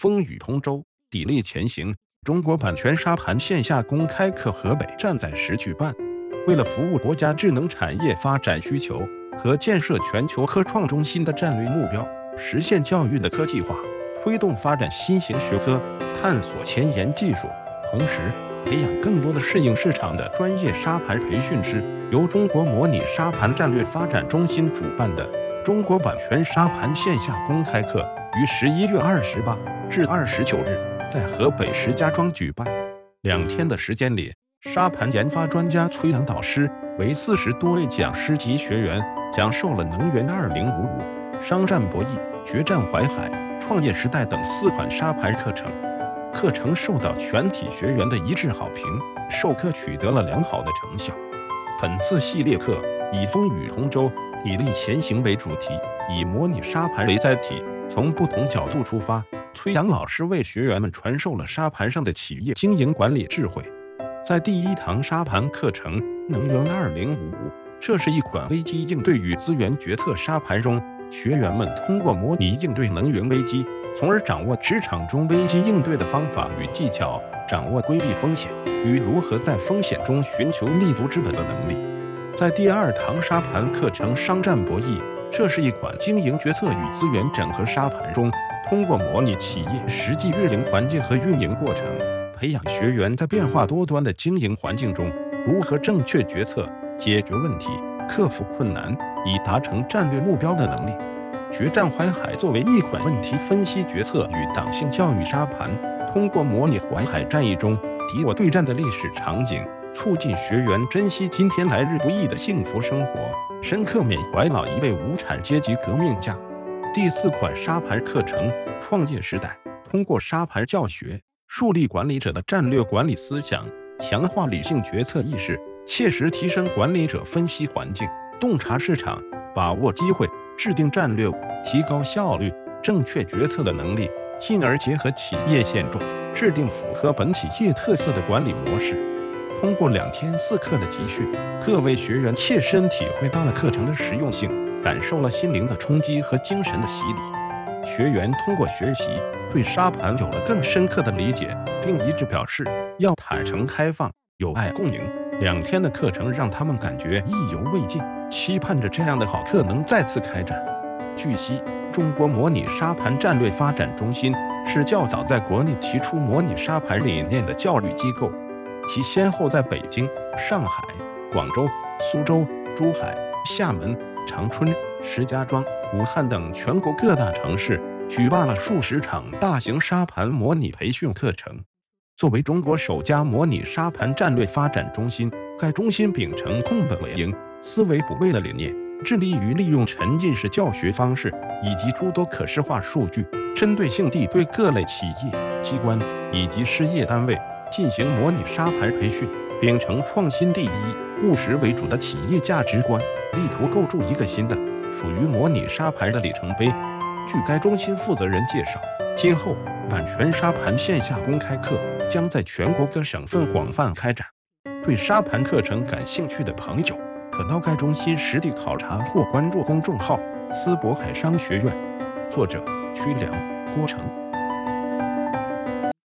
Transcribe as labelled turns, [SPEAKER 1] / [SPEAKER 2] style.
[SPEAKER 1] 风雨同舟，砥砺前行。中国版权沙盘线下公开课河北站在时举办。为了服务国家智能产业发展需求和建设全球科创中心的战略目标，实现教育的科技化，推动发展新型学科，探索前沿技术，同时培养更多的适应市场的专业沙盘培训师。由中国模拟沙盘战略发展中心主办的中国版权沙盘线下公开课，于十一月二十八至二十九日在河北石家庄举办。两天的时间里，沙盘研发专家崔阳导师为四十多位讲师及学员讲授了《能源二零五五》《商战博弈》《决战淮海》《创业时代》等四款沙盘课程。课程受到全体学员的一致好评，授课取得了良好的成效。本次系列课以“风雨同舟，砥砺前行”为主题，以模拟沙盘为载体，从不同角度出发，崔阳老师为学员们传授了沙盘上的企业经营管理智慧。在第一堂沙盘课程《能源2055》，这是一款危机应对与资源决策沙盘中，学员们通过模拟应对能源危机，从而掌握职场中危机应对的方法与技巧。掌握规避风险与如何在风险中寻求立足之本的能力。在第二堂沙盘课程《商战博弈》，这是一款经营决策与资源整合沙盘中，通过模拟企业实际运营环境和运营过程，培养学员在变化多端的经营环境中，如何正确决策、解决问题、克服困难，以达成战略目标的能力。决战淮海作为一款问题分析决策与党性教育沙盘。通过模拟淮海战役中敌我对战的历史场景，促进学员珍惜今天来日不易的幸福生活，深刻缅怀老一辈无产阶级革命家。第四款沙盘课程《创业时代》，通过沙盘教学，树立管理者的战略管理思想，强化理性决策意识，切实提升管理者分析环境、洞察市场、把握机会、制定战略、提高效率、正确决策的能力。进而结合企业现状，制定符合本企业特色的管理模式。通过两天四课的集训，各位学员切身体会到了课程的实用性，感受了心灵的冲击和精神的洗礼。学员通过学习，对沙盘有了更深刻的理解，并一致表示要坦诚开放、友爱共赢。两天的课程让他们感觉意犹未尽，期盼着这样的好课能再次开展。据悉。中国模拟沙盘战略发展中心是较早在国内提出模拟沙盘理念的教育机构，其先后在北京、上海、广州、苏州、珠海、厦门、长春、石家庄、武汉等全国各大城市举办了数十场大型沙盘模拟培训课程。作为中国首家模拟沙盘战略发展中心，该中心秉承“控本为营、思维补位”的理念。致力于利用沉浸式教学方式以及诸多可视化数据，针对性地对各类企业、机关以及事业单位进行模拟沙盘培训，秉承创新第一、务实为主的企业价值观，力图构筑一个新的属于模拟沙盘的里程碑。据该中心负责人介绍，今后版权沙盘线下公开课将在全国各省份广泛开展。对沙盘课程感兴趣的朋友。可到该中心实地考察或关注公众号“思博海商学院”，作者：曲良、郭成。